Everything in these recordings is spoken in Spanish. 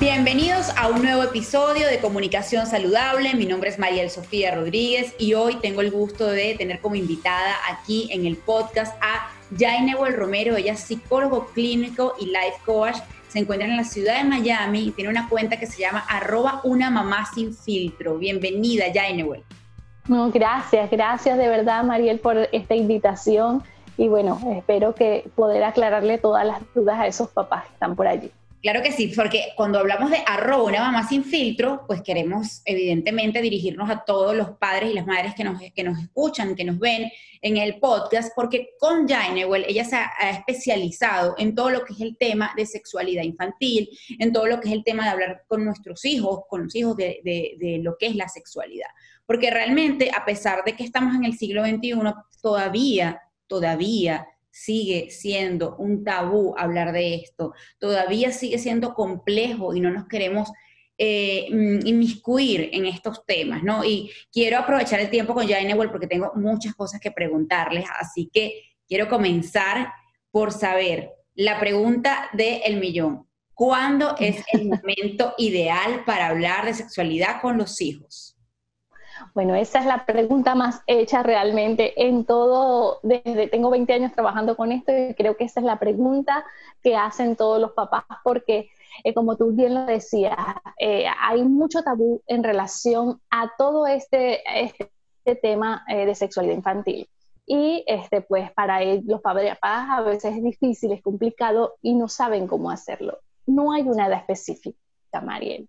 Bienvenidos a un nuevo episodio de Comunicación Saludable. Mi nombre es Mariel Sofía Rodríguez y hoy tengo el gusto de tener como invitada aquí en el podcast a Jainewell Romero. Ella es psicólogo clínico y life coach. Se encuentra en la ciudad de Miami y tiene una cuenta que se llama arroba una mamá sin filtro. Bienvenida, Jainewell. No, gracias, gracias de verdad, Mariel, por esta invitación. Y bueno, espero que poder aclararle todas las dudas a esos papás que están por allí. Claro que sí, porque cuando hablamos de arroba una mamá sin filtro, pues queremos evidentemente dirigirnos a todos los padres y las madres que nos, que nos escuchan, que nos ven en el podcast, porque con Jainewell ella se ha, especializado en todo lo que es el tema de sexualidad infantil, en todo lo que es el tema de hablar con nuestros hijos, con los hijos de, de, de lo que es la sexualidad. Porque realmente, a pesar de que estamos en el siglo XXI, todavía, todavía sigue siendo un tabú hablar de esto, todavía sigue siendo complejo y no nos queremos eh, mm, inmiscuir en estos temas, ¿no? Y quiero aprovechar el tiempo con Jainewell porque tengo muchas cosas que preguntarles, así que quiero comenzar por saber la pregunta del el millón. ¿Cuándo es el momento ideal para hablar de sexualidad con los hijos? Bueno, esa es la pregunta más hecha realmente en todo, desde tengo 20 años trabajando con esto y creo que esa es la pregunta que hacen todos los papás porque eh, como tú bien lo decías, eh, hay mucho tabú en relación a todo este, este, tema eh, de sexualidad infantil. Y este, pues para los padres a veces es difícil, es complicado y no saben cómo hacerlo. No hay una edad específica, Mariel.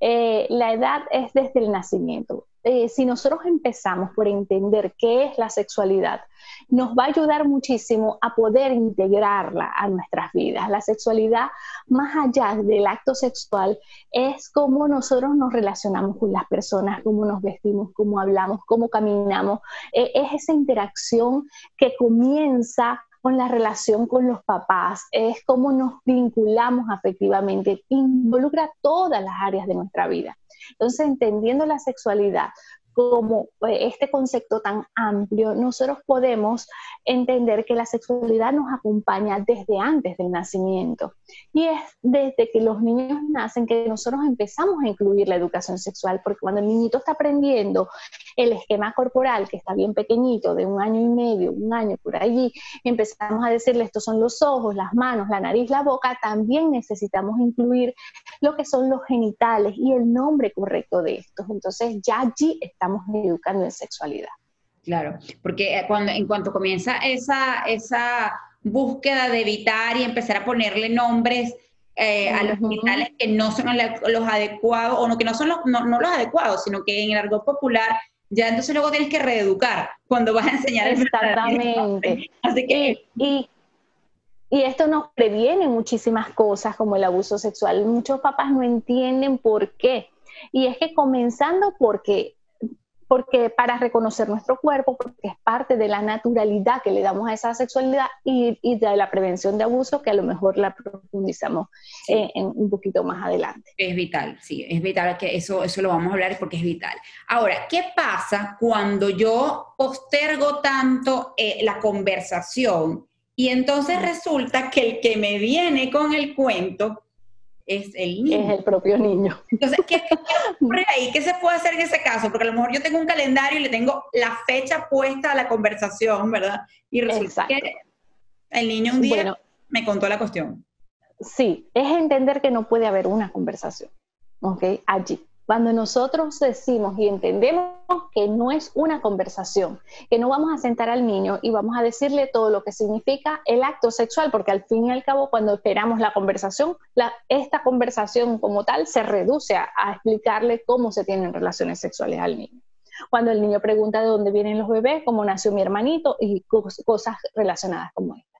la edad es desde el nacimiento. Eh, si nosotros empezamos por entender qué es la sexualidad, nos va a ayudar muchísimo a poder integrarla a nuestras vidas. La sexualidad, más allá del acto sexual, es cómo nosotros nos relacionamos con las personas, cómo nos vestimos, cómo hablamos, cómo caminamos. Eh, es esa interacción que comienza con la relación con los papás, es cómo nos vinculamos afectivamente, involucra todas las áreas de nuestra vida. Entonces, entendiendo la sexualidad como eh, este concepto tan amplio, nosotros podemos entender que la sexualidad nos acompaña desde antes del nacimiento. Y es desde que los niños nacen que nosotros empezamos a incluir la educación sexual, porque cuando el niñito está aprendiendo el esquema corporal, que está bien pequeñito, de un año y medio, un año por allí, empezamos a decirle estos son los ojos, las manos, la nariz, la boca, también necesitamos incluir lo que son los genitales y el nombre correcto de estos. Entonces ya allí estamos educando en sexualidad. Claro, porque eh, cuando, en cuanto comienza esa, esa búsqueda de evitar y empezar a ponerle nombres eh, a los genitales que no son los adecuados, o no que no son los, no, los adecuados, sino que en el argot popular ya entonces luego tienes que reeducar cuando vas a enseñar el Exactamente. Así que... Y, y, esto nos previene muchísimas cosas como el abuso sexual. Muchos papás no entienden por qué. Y es que comenzando porque porque para reconocer nuestro cuerpo, porque es parte de la naturalidad que le damos a esa sexualidad y, de la prevención de abuso que a lo mejor la profundizamos eh, en, un poquito más adelante. Es vital, sí, es vital que eso, eso lo vamos a hablar porque es vital. Ahora, ¿qué pasa cuando yo postergo tanto eh, la conversación y entonces resulta que el que me viene con el cuento es el niño. Es el propio niño. Entonces, ¿qué, ocurre ahí? ¿Qué se puede hacer en ese caso? Porque a lo mejor yo tengo un calendario y le tengo la fecha puesta a la conversación, ¿verdad? Y resulta que el niño un día me contó la cuestión. Sí, es entender que no puede haber una conversación, ¿ok? Allí. Cuando nosotros decimos y entendemos que no es una conversación, que no vamos a sentar al niño y vamos a decirle todo lo que significa el acto sexual, porque al fin y al cabo cuando esperamos la conversación, esta conversación como tal se reduce a, explicarle cómo se tienen relaciones sexuales al niño cuando el niño pregunta de dónde vienen los bebés, cómo nació mi hermanito y cosas relacionadas como esta.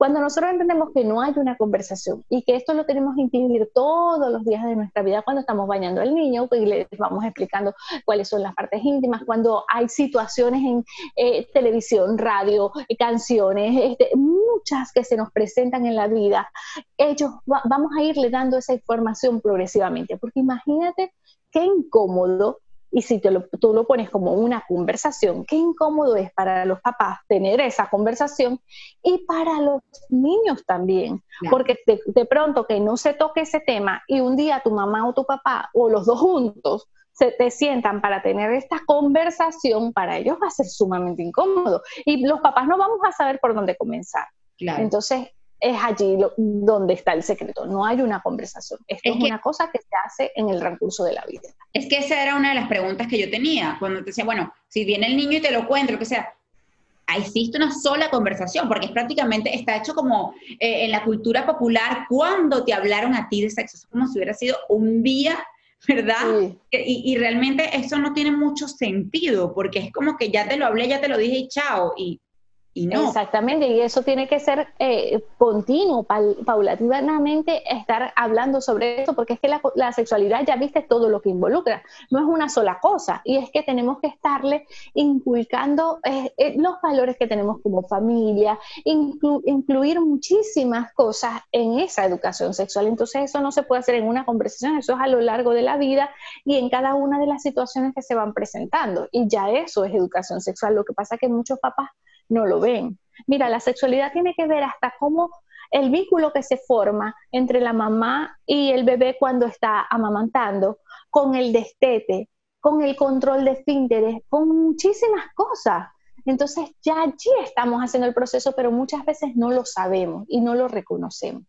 Cuando nosotros entendemos que no hay una conversación y que esto lo tenemos que incluir todos los días de nuestra vida cuando estamos bañando al niño, pues les vamos explicando cuáles son las partes íntimas, cuando hay situaciones en eh, televisión, radio, eh, canciones, este, muchas que se nos presentan en la vida, ellos vamos a irle dando esa información progresivamente, porque imagínate qué incómodo Y si te lo, tú lo pones como una conversación, qué incómodo es para los papás tener esa conversación y para los niños también, porque de, de, pronto que no se toque ese tema y un día tu mamá o tu papá o los dos juntos se te sientan para tener esta conversación, para ellos va a ser sumamente incómodo. Y los papás no vamos a saber por dónde comenzar. Entonces, es allí donde está el secreto. No hay una conversación. Esto es, una cosa que se hace en el recurso de la vida. Es que esa era una de las preguntas que yo tenía cuando te decía, bueno, si viene el niño y te lo cuenta, lo que sea, existe una sola conversación, porque es prácticamente, está hecho como eh, en la cultura popular, cuando te hablaron a ti de sexo, es como si hubiera sido un día, ¿verdad? Y, y, realmente eso no tiene mucho sentido, porque es como que ya te lo hablé, ya te lo dije y chao, y Exactamente, y eso tiene que ser eh, continuo, paulatinamente estar hablando sobre eso, porque es que la, sexualidad ya viste todo lo que involucra, no es una sola cosa, y es que tenemos que estarle inculcando eh, eh, los valores que tenemos como familia, incluir muchísimas cosas en esa educación sexual. Entonces eso no se puede hacer en una conversación, eso es a lo largo de la vida y en cada una de las situaciones que se van presentando, y ya eso es educación sexual. Lo que pasa es que muchos papás no lo ven. Mira, la sexualidad tiene que ver hasta cómo el vínculo que se forma entre la mamá y el bebé cuando está amamantando, con el destete, con el control de esfínteres, con muchísimas cosas. Entonces ya allí estamos haciendo el proceso, pero muchas veces no lo sabemos y no lo reconocemos.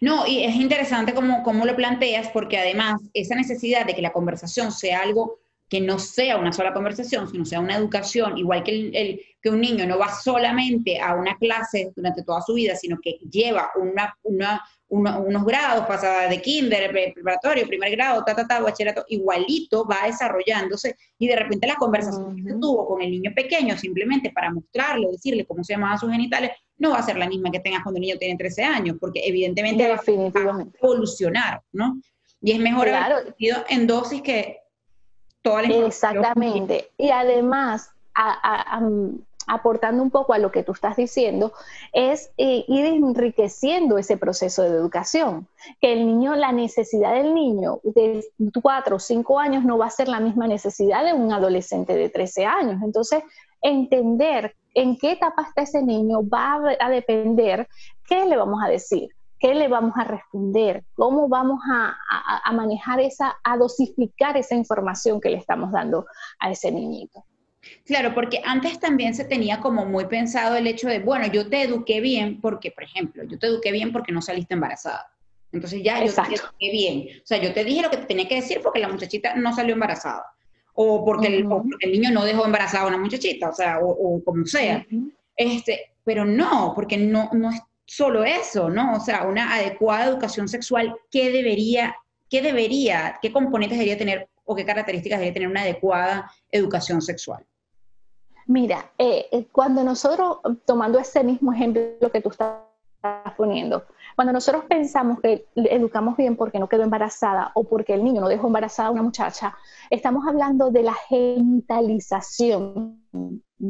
No, y es interesante cómo, cómo lo planteas, porque además esa necesidad de que la conversación sea algo que no sea una sola conversación, sino sea una educación, igual que, el, que un niño no va solamente a una clase durante toda su vida, sino que lleva una, unos grados, pasa de kinder, preparatorio, primer grado, ta, ta, ta, bachillerato, igualito va desarrollándose y de repente la conversación que tuvo con el niño pequeño simplemente para mostrarle, decirle cómo se llamaban sus genitales, no va a ser la misma que tengas cuando el niño tiene 13 años, porque evidentemente va a evolucionar, ¿no? Y es mejor claro. haber en dosis que Exactamente. Y además, aportando un poco a lo que tú estás diciendo, es eh, ir enriqueciendo ese proceso de educación. Que el niño, la necesidad del niño de cuatro o cinco años no va a ser la misma necesidad de un adolescente de 13 años. Entonces, entender en qué etapa está ese niño va a depender qué le vamos a decir qué le vamos a responder, cómo vamos a, manejar esa, a dosificar esa información que le estamos dando a ese niñito. Claro, porque antes también se tenía como muy pensado el hecho de, bueno, yo te eduqué bien porque, por ejemplo, yo te eduqué bien porque no saliste embarazada. Entonces ya yo te eduqué bien. O sea, yo te dije lo que te tenía que decir porque la muchachita no salió embarazada. O porque, el, niño no dejó embarazada a una muchachita, o sea, o, como sea. este, pero no, porque no, no, solo eso, ¿no? O sea, una adecuada educación sexual, ¿qué debería, qué debería, qué componentes debería tener o qué características debería tener una adecuada educación sexual? Mira, eh, eh, cuando nosotros, tomando ese mismo ejemplo que tú estás poniendo, cuando nosotros pensamos que educamos bien porque no quedó embarazada o porque el niño no dejó embarazada a una muchacha, estamos hablando de la genitalización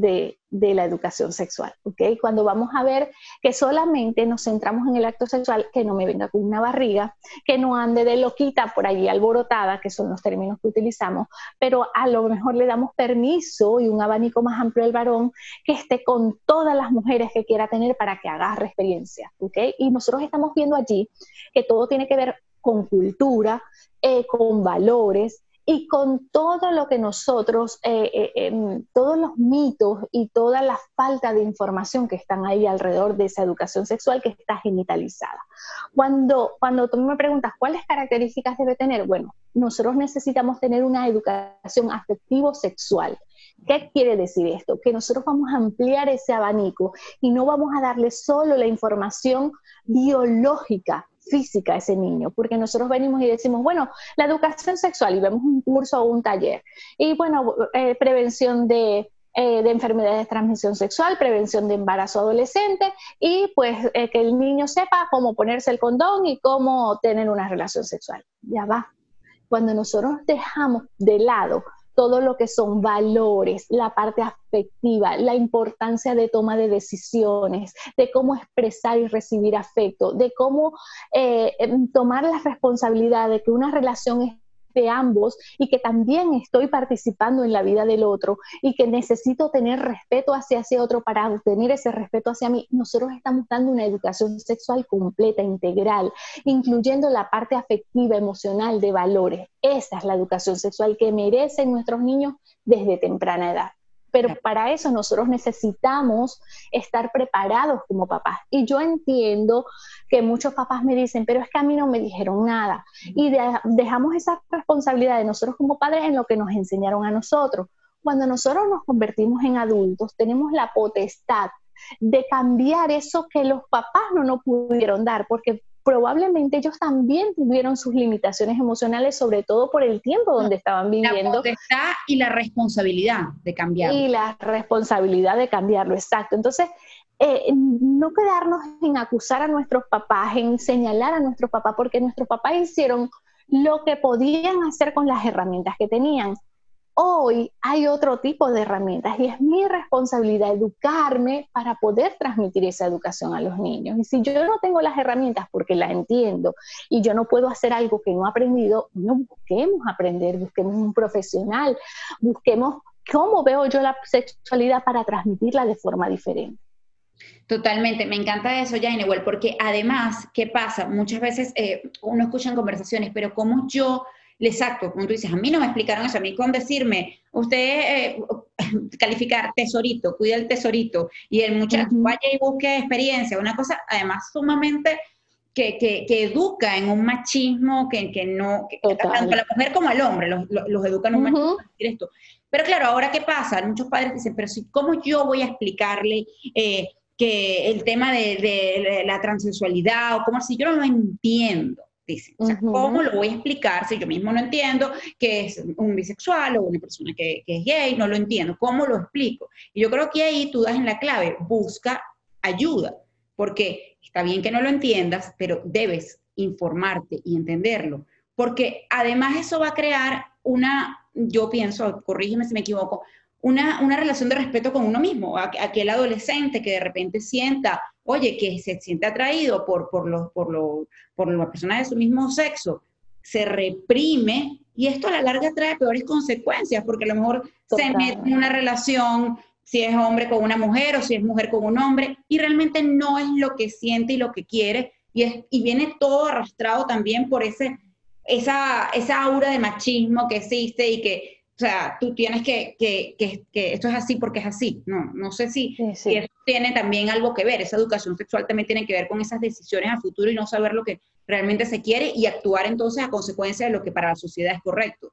de, la educación sexual, ¿ok? Cuando vamos a ver que solamente nos centramos en el acto sexual, que no me venga con una barriga, que no ande de loquita por allí alborotada, que son los términos que utilizamos, pero a lo mejor le damos permiso y un abanico más amplio al varón que esté con todas las mujeres que quiera tener para que agarre experiencia, ¿ok? Y nosotros estamos viendo allí que todo tiene que ver con cultura, eh, con valores, y con todo lo que nosotros, eh, eh, em, todos los mitos y toda la falta de información que están ahí alrededor de esa educación sexual que está genitalizada. Cuando, cuando tú me preguntas cuáles características debe tener, bueno, nosotros necesitamos tener una educación afectivo-sexual. ¿Qué quiere decir esto? Que nosotros vamos a ampliar ese abanico y no vamos a darle solo la información biológica, física a ese niño, porque nosotros venimos y decimos, bueno, la educación sexual y vemos un curso o un taller, y bueno, eh, prevención de, eh, de enfermedades de transmisión sexual, prevención de embarazo adolescente y pues eh, que el niño sepa cómo ponerse el condón y cómo tener una relación sexual. Ya va. Cuando nosotros dejamos de lado todo lo que son valores, la parte afectiva, la importancia de toma de decisiones, de cómo expresar y recibir afecto, de cómo eh, em, tomar la responsabilidad de que una relación de ambos y que también estoy participando en la vida del otro y que necesito tener respeto hacia ese otro para obtener ese respeto hacia mí, nosotros estamos dando una educación sexual completa, integral, incluyendo la parte afectiva, emocional, de valores. Esa es la educación sexual que merecen nuestros niños desde temprana edad pero para eso nosotros necesitamos estar preparados como papás. Y yo entiendo que muchos papás me dicen, pero es que a mí no me dijeron nada. Y dejamos esa responsabilidad de nosotros como padres en lo que nos enseñaron a nosotros. Cuando nosotros nos convertimos en adultos, tenemos la potestad de cambiar eso que los papás no nos pudieron dar, porque probablemente ellos también tuvieron sus limitaciones emocionales, sobre todo por el tiempo donde estaban viviendo. La potestad y la responsabilidad de cambiarlo. Y la responsabilidad de cambiarlo, exacto. Entonces, eh, no quedarnos en acusar a nuestros papás, en señalar a nuestros papás, porque nuestros papás hicieron lo que podían hacer con las herramientas que tenían. Hoy hay otro tipo de herramientas y es mi responsabilidad educarme para poder transmitir esa educación a los niños. Y si yo no tengo las herramientas porque las entiendo y yo no puedo hacer algo que no he aprendido, no busquemos aprender, busquemos un profesional, busquemos cómo veo yo la sexualidad para transmitirla de forma diferente. Totalmente, me encanta eso, igual, porque además, ¿qué pasa? Muchas veces eh, uno escucha en conversaciones, pero ¿cómo yo Exacto, como tú dices, a mí no me explicaron eso, a mí con decirme, usted eh, calificar tesorito, cuida el tesorito, y el muchacho vaya y busque experiencia, una cosa además sumamente que, que, educa en un machismo que, que no, tanto a la mujer como al hombre, los, los, educan en un machismo esto. Pero claro, ahora qué pasa, muchos padres dicen, pero si, ¿cómo yo voy a explicarle eh, que el tema de, de, la transsexualidad o cómo si yo no lo entiendo? Dicen. O sea, ¿cómo lo voy a explicar si yo mismo no entiendo que es un bisexual o una persona que, es gay? No lo entiendo. ¿Cómo lo explico? Y yo creo que ahí tú das en la clave, busca ayuda, porque está bien que no lo entiendas, pero debes informarte y entenderlo, porque además eso va a crear una, yo pienso, corrígeme si me equivoco, una, una relación de respeto con uno mismo, aquel adolescente que de repente sienta oye, que se siente atraído por, por, los, por, los, por las personas de su mismo sexo, se reprime y esto a la larga trae peores consecuencias, porque a lo mejor se mete en una relación, si es hombre con una mujer o si es mujer con un hombre, y realmente no es lo que siente y lo que quiere, y, es, y viene todo arrastrado también por ese, esa, esa aura de machismo que existe y que o sea, tú tienes que, que, que, que, esto es así porque es así. No, no sé si, si, eso tiene también algo que ver. Esa educación sexual también tiene que ver con esas decisiones a futuro y no saber lo que realmente se quiere y actuar entonces a consecuencia de lo que para la sociedad es correcto.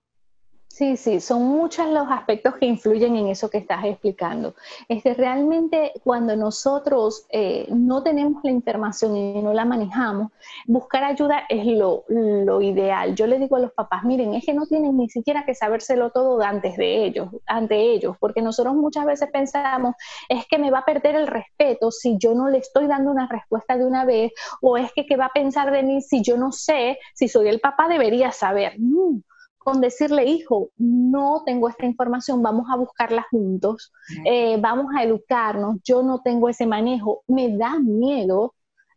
Sí, sí, son muchos los aspectos que influyen en eso que estás explicando. Este, realmente cuando nosotros eh, no tenemos la información y no la manejamos, buscar ayuda es lo, lo, ideal. Yo le digo a los papás, miren, es que no tienen ni siquiera que sabérselo todo antes de ellos, ante ellos, porque nosotros muchas veces pensamos, es que me va a perder el respeto si yo no le estoy dando una respuesta de una vez, o es que qué va a pensar de mí si yo no sé, si soy el papá debería saber. Con decirle, hijo, no tengo esta información, vamos a buscarla juntos, eh, vamos a educarnos, yo no tengo ese manejo, me da miedo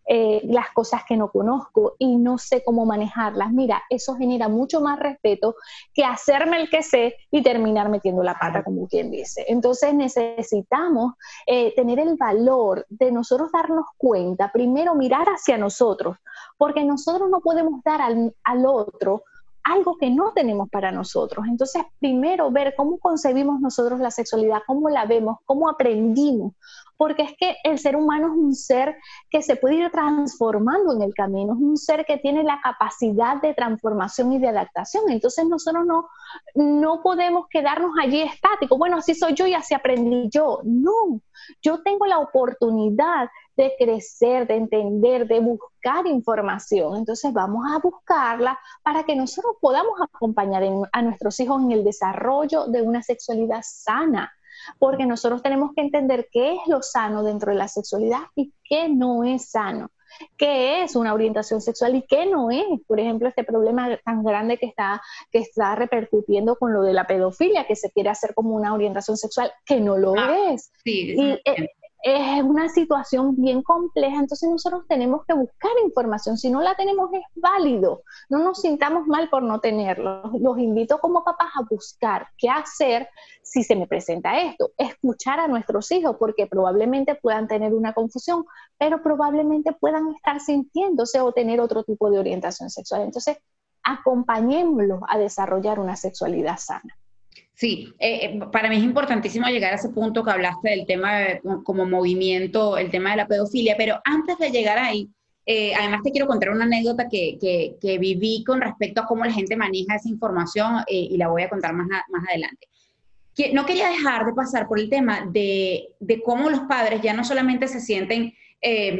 eh, las cosas que no conozco y no sé cómo manejarlas. Mira, eso genera mucho más respeto que hacerme el que sé y terminar metiendo la pata, como quien dice. Entonces necesitamos eh, tener el valor de nosotros darnos cuenta, primero mirar hacia nosotros, porque nosotros no podemos dar al, al otro algo que no tenemos para nosotros. Entonces, primero ver cómo concebimos nosotros la sexualidad, cómo la vemos, cómo aprendimos, porque es que el ser humano es un ser que se puede ir transformando en el camino, es un ser que tiene la capacidad de transformación y de adaptación. Entonces nosotros no, no podemos quedarnos allí estáticos, bueno, así soy yo y así aprendí yo. No, yo tengo la oportunidad de crecer, de entender, de buscar información. Entonces vamos a buscarla para que nosotros podamos acompañar a nuestros hijos en el desarrollo de una sexualidad sana porque nosotros tenemos que entender qué es lo sano dentro de la sexualidad y qué no es sano qué es una orientación sexual y qué no es. Por ejemplo, este problema tan grande que está, que está repercutiendo con lo de la pedofilia, que se quiere hacer como una orientación sexual, que no lo ah, es. Sí, es una situación bien compleja, entonces nosotros tenemos que buscar información. Si no la tenemos es válido, no nos sintamos mal por no tenerlo. Los invito como papás a buscar qué hacer si se me presenta esto, escuchar a nuestros hijos porque probablemente puedan tener una confusión, pero probablemente puedan estar sintiéndose o tener otro tipo de orientación sexual. Entonces, acompañémoslos a desarrollar una sexualidad sana. Sí, eh, eh, para mí es importantísimo llegar a ese punto que hablaste del tema como movimiento, el tema de la pedofilia, pero antes de llegar ahí, eh, además te quiero contar una anécdota que, que, viví con respecto a cómo la gente maneja esa información y la voy a contar más, más adelante. Que no quería dejar de pasar por el tema de, de cómo los padres ya no solamente se sienten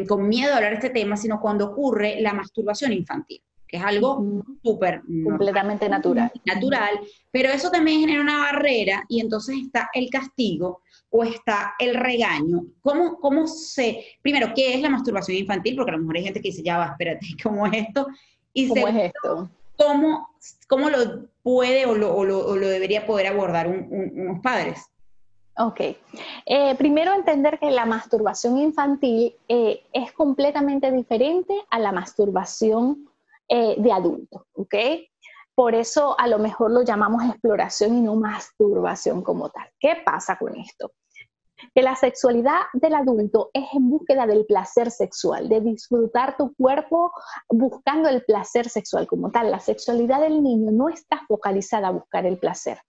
con miedo a hablar de este tema, sino cuando ocurre la masturbación infantil es algo súper... Completamente natural. Natural, pero eso también genera una barrera y entonces está el castigo o está el regaño. ¿Cómo, cómo se... Primero, ¿qué es la masturbación infantil? Porque a lo mejor hay gente que dice, ya va, espérate, ¿cómo es esto? Y ¿Cómo es esto? ¿cómo, ¿Cómo lo puede o lo, o lo, debería poder abordar unos padres? Ok. Eh, primero entender que la masturbación infantil eh, es completamente diferente a la masturbación eh, de adulto, ¿ok? Por eso a lo mejor lo llamamos exploración y no masturbación como tal. ¿Qué pasa con esto? Que la sexualidad del adulto es en búsqueda del placer sexual, de disfrutar tu cuerpo buscando el placer sexual como tal. La sexualidad del niño no está focalizada a buscar el placer,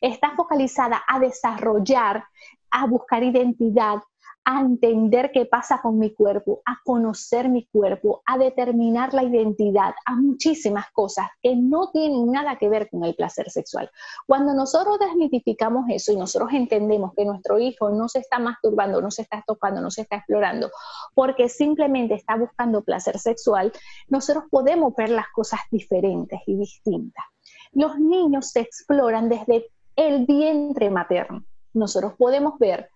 está focalizada a desarrollar, a buscar identidad, a entender qué pasa con mi cuerpo, a conocer mi cuerpo, a determinar la identidad, a muchísimas cosas que no tienen nada que ver con el placer sexual. Cuando nosotros desmitificamos eso y nosotros entendemos que nuestro hijo no se está masturbando, no se está tocando, no se está explorando, porque simplemente está buscando placer sexual, nosotros podemos ver las cosas diferentes y distintas. Los niños se exploran desde el vientre materno. Nosotros podemos ver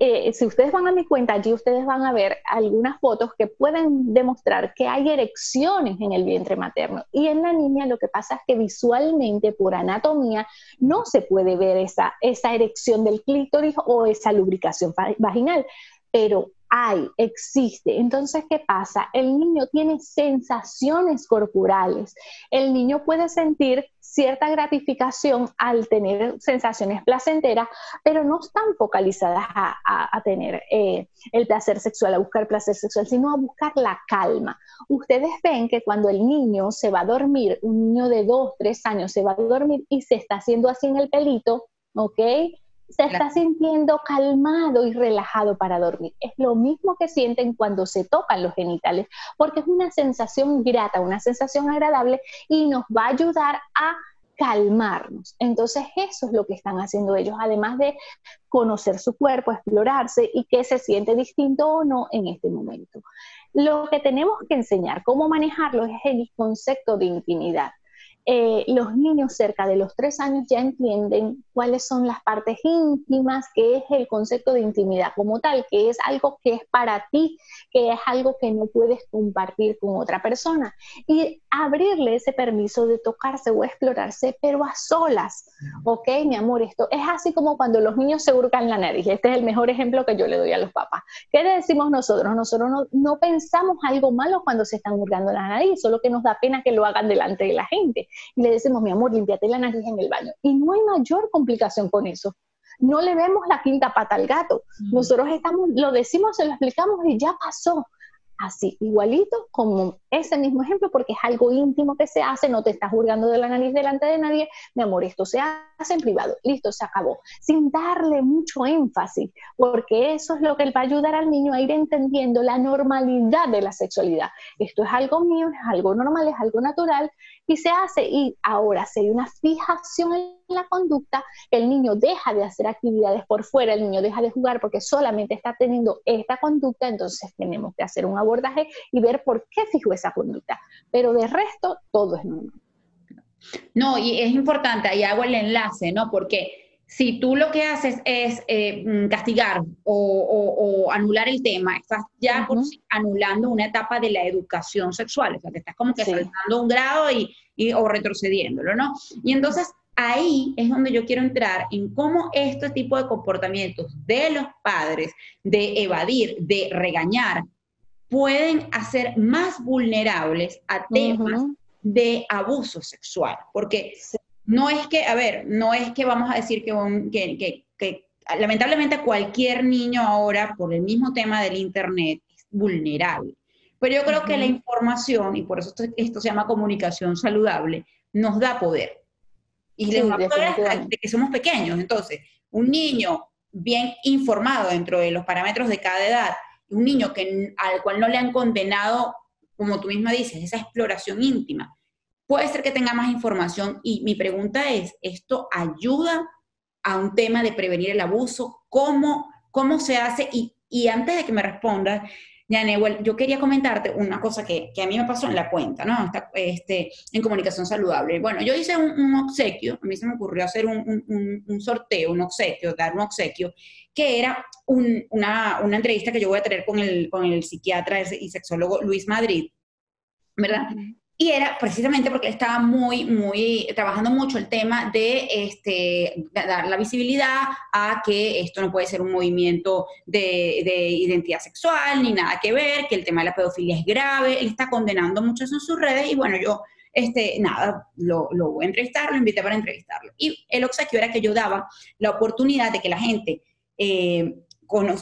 eh, si ustedes van a mi cuenta, allí ustedes van a ver algunas fotos que pueden demostrar que hay erecciones en el vientre materno. Y en la niña lo que pasa es que visualmente, por anatomía, no se puede ver esa, esa erección del clítoris o esa lubricación vaginal. Pero hay, existe. Entonces, ¿qué pasa? El niño tiene sensaciones corporales. El niño puede sentir cierta gratificación al tener sensaciones placenteras, pero no están focalizadas a, tener eh, el placer sexual, a buscar placer sexual, sino a buscar la calma. Ustedes ven que cuando el niño se va a dormir, un niño de dos, tres años se va a dormir y se está haciendo así en el pelito, ¿ok? Se está sintiendo calmado y relajado para dormir. Es lo mismo que sienten cuando se tocan los genitales, porque es una sensación grata, una sensación agradable y nos va a ayudar a calmarnos. Entonces eso es lo que están haciendo ellos, además de conocer su cuerpo, explorarse y que se siente distinto o no en este momento. Lo que tenemos que enseñar, cómo manejarlo, es el concepto de intimidad. Eh, los niños cerca de los tres años ya entienden cuáles son las partes íntimas, que es el concepto de intimidad como tal, que es algo que es para ti, que es algo que no puedes compartir con otra persona. Y abrirle ese permiso de tocarse o explorarse, pero a solas. Ok, mi amor, esto es así como cuando los niños se hurgan la nariz. Este es el mejor ejemplo que yo le doy a los papás. ¿Qué le decimos nosotros? Nosotros no, no pensamos algo malo cuando se están hurgando la nariz, solo que nos da pena que lo hagan delante de la gente y le decimos, mi amor, limpiate la nariz en el baño. Y no hay mayor complicación con eso. No le vemos la quinta pata al gato. Mm. Nosotros estamos, lo decimos, se lo explicamos y ya pasó así, igualito como ese mismo ejemplo, porque es algo íntimo que se hace, no te estás juzgando de la nariz delante de nadie, mi amor, esto se hace en privado, listo, se acabó, sin darle mucho énfasis, porque eso es lo que va a ayudar al niño a ir entendiendo la normalidad de la sexualidad. Esto es algo mío, es algo normal, es algo natural, y se hace, y ahora si hay una fijación en la conducta, el niño deja de hacer actividades por fuera, el niño deja de jugar porque solamente está teniendo esta conducta, entonces tenemos que hacer un abordaje y ver por qué fijó esa conducta. Pero de resto, todo es normal. No, y es importante, ahí hago el enlace, ¿no? Porque si tú lo que haces es eh, mm, castigar o, anular el tema, estás ya anulando una etapa de la educación sexual, o sea, que estás como que saltando un grado y, y, o retrocediéndolo, ¿no? Y entonces ahí es donde yo quiero entrar en cómo este tipo de comportamientos de los padres, de evadir, de regañar, pueden hacer más vulnerables a temas de abuso sexual. Porque no es que, a ver, no es que vamos a decir que, que, lamentablemente cualquier niño ahora, por el mismo tema del Internet, es vulnerable. Pero yo creo que la información, y por eso esto, se llama comunicación saludable, nos da poder. Y les da poder de que somos pequeños. Entonces, un niño bien informado dentro de los parámetros de cada edad, un niño que, al cual no le han condenado, como tú misma dices, esa exploración íntima, puede ser que tenga más información. Y mi pregunta es, ¿esto ayuda a un tema de prevenir el abuso? ¿Cómo, cómo se hace? Y, y antes de que me respondas, Newell, yo quería comentarte una cosa que, que, a mí me pasó en la cuenta, ¿no? este, en comunicación saludable. Bueno, yo hice un, obsequio, a mí se me ocurrió hacer un, un, un, sorteo, un obsequio, dar un obsequio, que era una, una, entrevista que yo voy a tener con el, con el psiquiatra y sexólogo Luis Madrid, ¿verdad? Y era precisamente porque él estaba muy, muy, trabajando mucho el tema de este, dar la visibilidad a que esto no puede ser un movimiento de, de, identidad sexual ni nada que ver, que el tema de la pedofilia es grave. Él está condenando mucho eso en sus redes y bueno, yo, este, nada, lo, lo voy a entrevistar, lo invité para entrevistarlo. Y el obsequio era que yo daba la oportunidad de que la gente eh,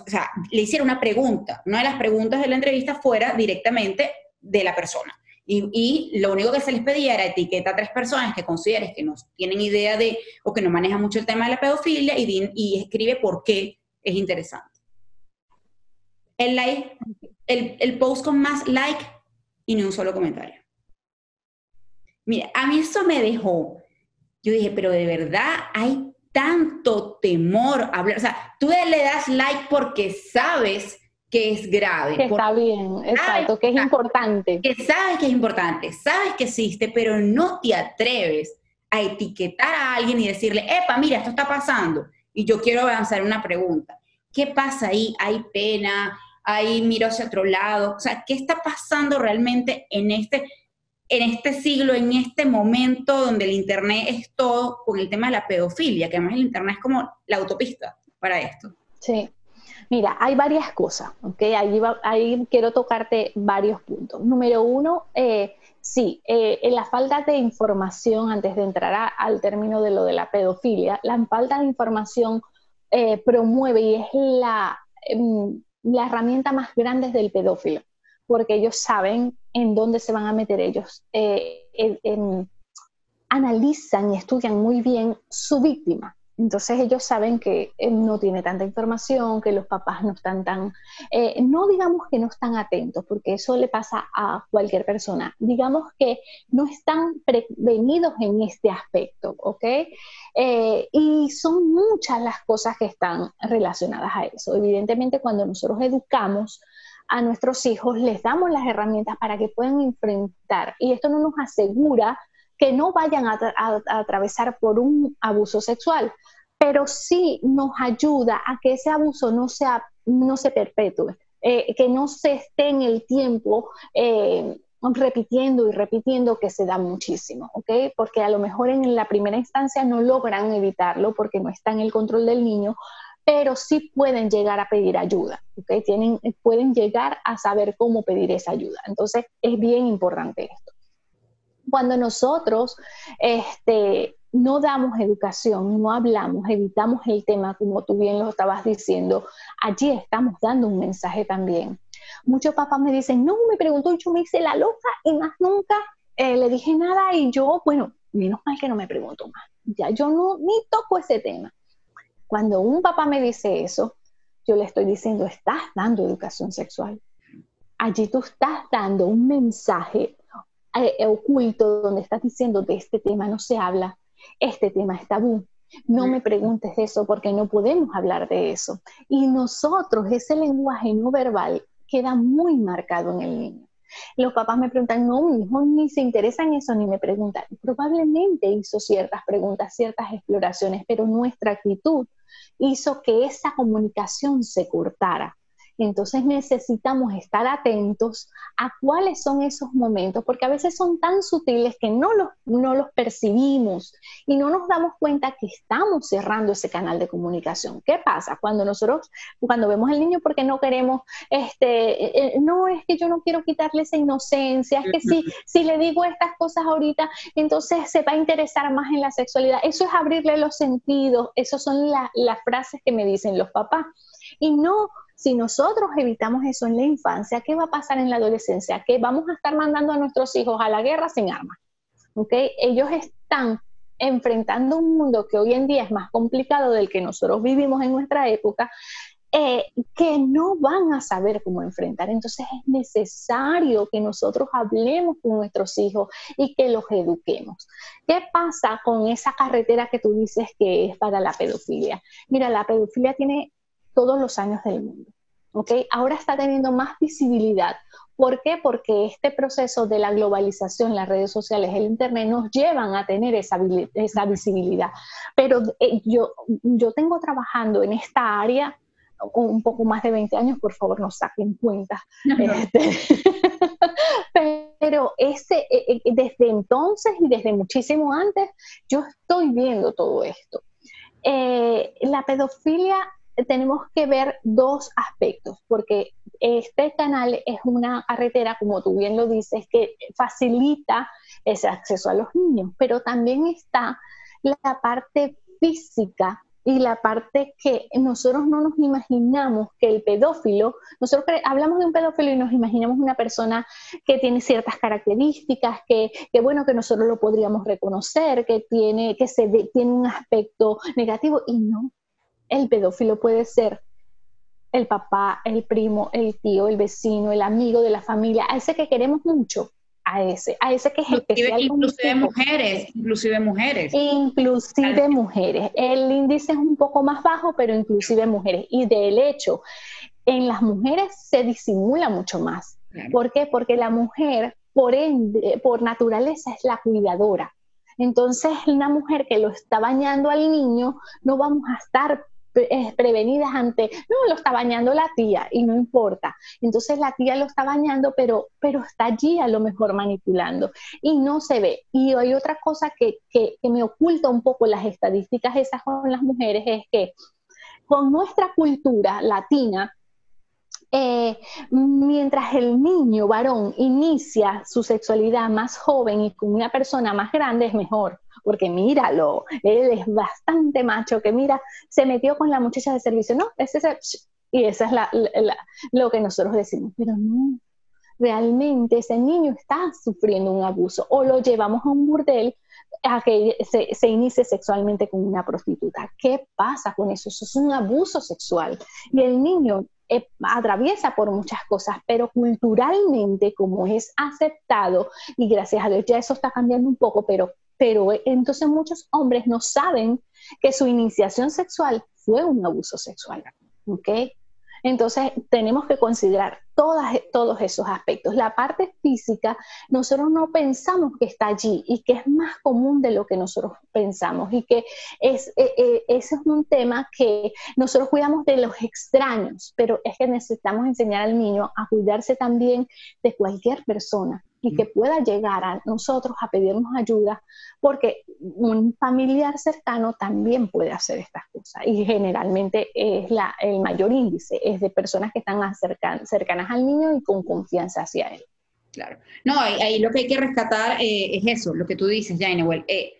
sea, le hiciera una pregunta. Una de las preguntas de la entrevista fuera directamente de la persona. Y, lo único que se les pedía era etiqueta a tres personas que consideres que no tienen idea de o que no manejan mucho el tema de la pedofilia y, y escribe por qué es interesante. El, like, el, el post con más like y ni un solo comentario. Mira, a mí eso me dejó. Yo dije, pero de verdad hay tanto temor a hablar. O sea, tú le das like porque sabes que es grave. Que está bien, exacto, que es importante. Que sabes que es importante, sabes que existe, pero no te atreves a etiquetar a alguien y decirle, epa, mira, esto está pasando. Y yo quiero avanzar una pregunta. ¿Qué pasa ahí? ¿Hay pena? ¿Hay miro hacia otro lado? O sea, ¿qué está pasando realmente en este, en este siglo, en este momento donde el Internet es todo con el tema de la pedofilia? Que además el Internet es como la autopista para esto. Sí, Mira, hay varias cosas, ¿ok? Ahí, quiero tocarte varios puntos. Número uno, eh, sí, eh, en la falta de información, antes de entrar al término de lo de la pedofilia, la falta de información eh, promueve y es la, em, la herramienta más grande del pedófilo, porque ellos saben en dónde se van a meter ellos. analizan y estudian muy bien su víctima. Entonces ellos saben que no tiene tanta información, que los papás no están tan, eh, no digamos que no están atentos, porque eso le pasa a cualquier persona, digamos que no están prevenidos en este aspecto, ¿ok? Eh, y son muchas las cosas que están relacionadas a eso. Evidentemente cuando nosotros educamos a nuestros hijos, les damos las herramientas para que puedan enfrentar, y esto no nos asegura que no vayan a, atravesar por un abuso sexual, pero sí nos ayuda a que ese abuso no, no se perpetúe, eh, que no se esté en el tiempo eh, repitiendo y repitiendo que se da muchísimo, ¿ok? Porque a lo mejor en la primera instancia no logran evitarlo porque no está en el control del niño, pero sí pueden llegar a pedir ayuda, ¿ok? Tienen, pueden llegar a saber cómo pedir esa ayuda. Entonces, es bien importante esto. Cuando nosotros este, no damos educación, no hablamos, evitamos el tema, como tú bien lo estabas diciendo, allí estamos dando un mensaje también. Muchos papás me dicen, no, me preguntó, yo me hice la loca y más nunca eh, le dije nada y yo, bueno, menos mal que no me pregunto más. Ya yo no ni toco ese tema. Cuando un papá me dice eso, yo le estoy diciendo, estás dando educación sexual. Allí tú estás dando un mensaje eh, oculto donde estás diciendo de este tema no se habla, este tema es tabú. No me preguntes eso porque no podemos hablar de eso. Y nosotros, ese lenguaje no verbal queda muy marcado en el niño. Los papás me preguntan, no, mi hijo ni se interesa en eso, ni me preguntan. Probablemente hizo ciertas preguntas, ciertas exploraciones, pero nuestra actitud hizo que esa comunicación se cortara. Entonces necesitamos estar atentos a cuáles son esos momentos, porque a veces son tan sutiles que no los, no los percibimos y no nos damos cuenta que estamos cerrando ese canal de comunicación. ¿Qué pasa? Cuando nosotros, cuando vemos al niño porque no queremos, este, eh, eh, no es que yo no quiero quitarle esa inocencia, es que si, si le digo estas cosas ahorita, entonces se va a interesar más en la sexualidad. Eso es abrirle los sentidos, esas son las frases que me dicen los papás. Y no, si nosotros evitamos eso en la infancia, ¿qué va a pasar en la adolescencia? Que vamos a estar mandando a nuestros hijos a la guerra sin armas. ¿okay? Ellos están enfrentando un mundo que hoy en día es más complicado del que nosotros vivimos en nuestra época, eh, que no van a saber cómo enfrentar. Entonces es necesario que nosotros hablemos con nuestros hijos y que los eduquemos. ¿Qué pasa con esa carretera que tú dices que es para la pedofilia? Mira, la pedofilia tiene todos los años del mundo. ¿ok? Ahora está teniendo más visibilidad. ¿Por qué? Porque este proceso de la globalización, las redes sociales, el Internet nos llevan a tener esa, esa visibilidad. Pero eh, yo, yo tengo trabajando en esta área un poco más de 20 años, por favor, no saquen cuenta. Este, pero ese, eh, eh, desde entonces y desde muchísimo antes, yo estoy viendo todo esto. la pedofilia tenemos que ver dos aspectos, porque este canal es una carretera, como tú bien lo dices, que facilita ese acceso a los niños, pero también está la parte física y la parte que nosotros no nos imaginamos que el pedófilo, nosotros hablamos de un pedófilo y nos imaginamos una persona que tiene ciertas características, que, que bueno, que nosotros lo podríamos reconocer, que tiene, que se tiene un aspecto negativo y no, el pedófilo puede ser el papá, el primo, el tío, el vecino, el amigo de la familia, a ese que queremos mucho, a ese, a ese que es especial. Inclusive mujeres, inclusive mujeres. Inclusive mujeres. El índice es un poco más bajo, pero inclusive mujeres. Y de hecho, en las mujeres se disimula mucho más. ¿Por qué? Porque la mujer, por ende, por naturaleza, es la cuidadora. Entonces, una mujer que lo está bañando al niño, no vamos a estar prevenidas ante, no, lo está bañando la tía y no importa. Entonces la tía lo está bañando, pero, pero está allí a lo mejor manipulando y no se ve. Y hay otra cosa que, que, que me oculta un poco las estadísticas esas con las mujeres, es que con nuestra cultura latina, eh, mientras el niño varón inicia su sexualidad más joven y con una persona más grande es mejor, porque míralo, él es bastante macho, que mira, se metió con la muchacha de servicio, no, ese es y esa es la, lo que nosotros decimos, pero no, realmente ese niño está sufriendo un abuso o lo llevamos a un burdel a que se, se, inicie sexualmente con una prostituta. ¿Qué pasa con eso? Eso es un abuso sexual. Y el niño eh, atraviesa por muchas cosas, pero culturalmente, como es aceptado, y gracias a Dios ya eso está cambiando un poco, pero, pero eh, entonces muchos hombres no saben que su iniciación sexual fue un abuso sexual. Entonces, tenemos que considerar todos esos aspectos. La parte física, nosotros no pensamos que está allí y que es más común de lo que nosotros pensamos y que eh, eh, ese es un tema que nosotros cuidamos de los extraños, pero es que necesitamos enseñar al niño a cuidarse también de cualquier persona y que pueda llegar a nosotros a pedirnos ayuda, porque un familiar cercano también puede hacer estas cosas y generalmente es la, el mayor índice, es de personas que están cercanas al niño y con confianza hacia él. Claro. No, ahí, lo que hay que rescatar eh, es eso, lo que tú dices, Jainewell. Eh,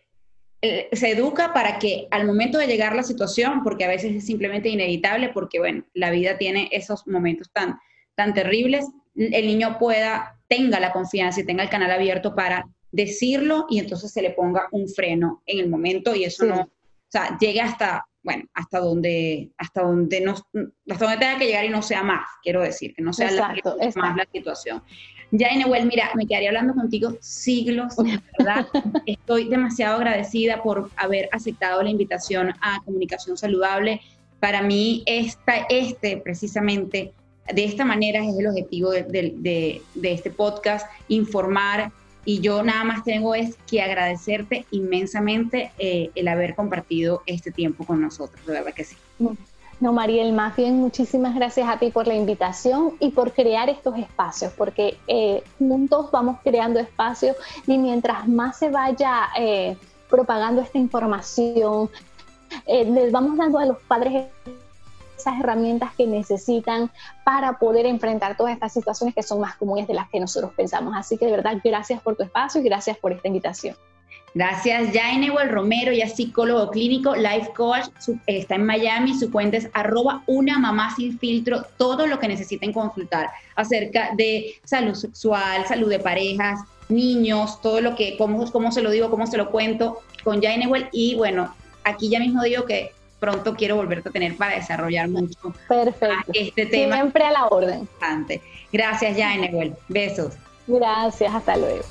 eh, se educa para que al momento de llegar la situación, porque a veces es simplemente inevitable, porque bueno, la vida tiene esos momentos tan, tan terribles, el niño pueda, tenga la confianza y tenga el canal abierto para decirlo y entonces se le ponga un freno en el momento y eso no, o sea, llegue hasta, bueno, hasta donde, hasta donde no, hasta donde tenga que llegar y no sea más, quiero decir, que no sea más la situación. Ya, Inewell, mira, me quedaría hablando contigo siglos, de verdad. Estoy demasiado agradecida por haber aceptado la invitación a Comunicación Saludable. Para mí, esta, este precisamente de esta manera es el objetivo de, este podcast, informar. Y yo nada más tengo es que agradecerte inmensamente eh, el haber compartido este tiempo con nosotros, de verdad que sí. No, Mariel, más bien muchísimas gracias a ti por la invitación y por crear estos espacios, porque eh, juntos vamos creando espacios y mientras más se vaya eh, propagando esta información, eh, les vamos dando a los padres esas herramientas que necesitan para poder enfrentar todas estas situaciones que son más comunes de las que nosotros pensamos. Así que de verdad, gracias por tu espacio y gracias por esta invitación. Gracias, Jainewell Romero, ya psicólogo clínico, life coach, está en Miami, su cuenta es arroba una mamá sin filtro, todo lo que necesiten consultar acerca de salud sexual, salud de parejas, niños, todo lo que, cómo, cómo se lo digo, cómo se lo cuento con Jainewell y bueno, aquí ya mismo digo que pronto quiero volverte a tener para desarrollar mucho Perfecto. este tema. Siempre a la orden. Gracias, Jainewell. Besos. Gracias, hasta luego.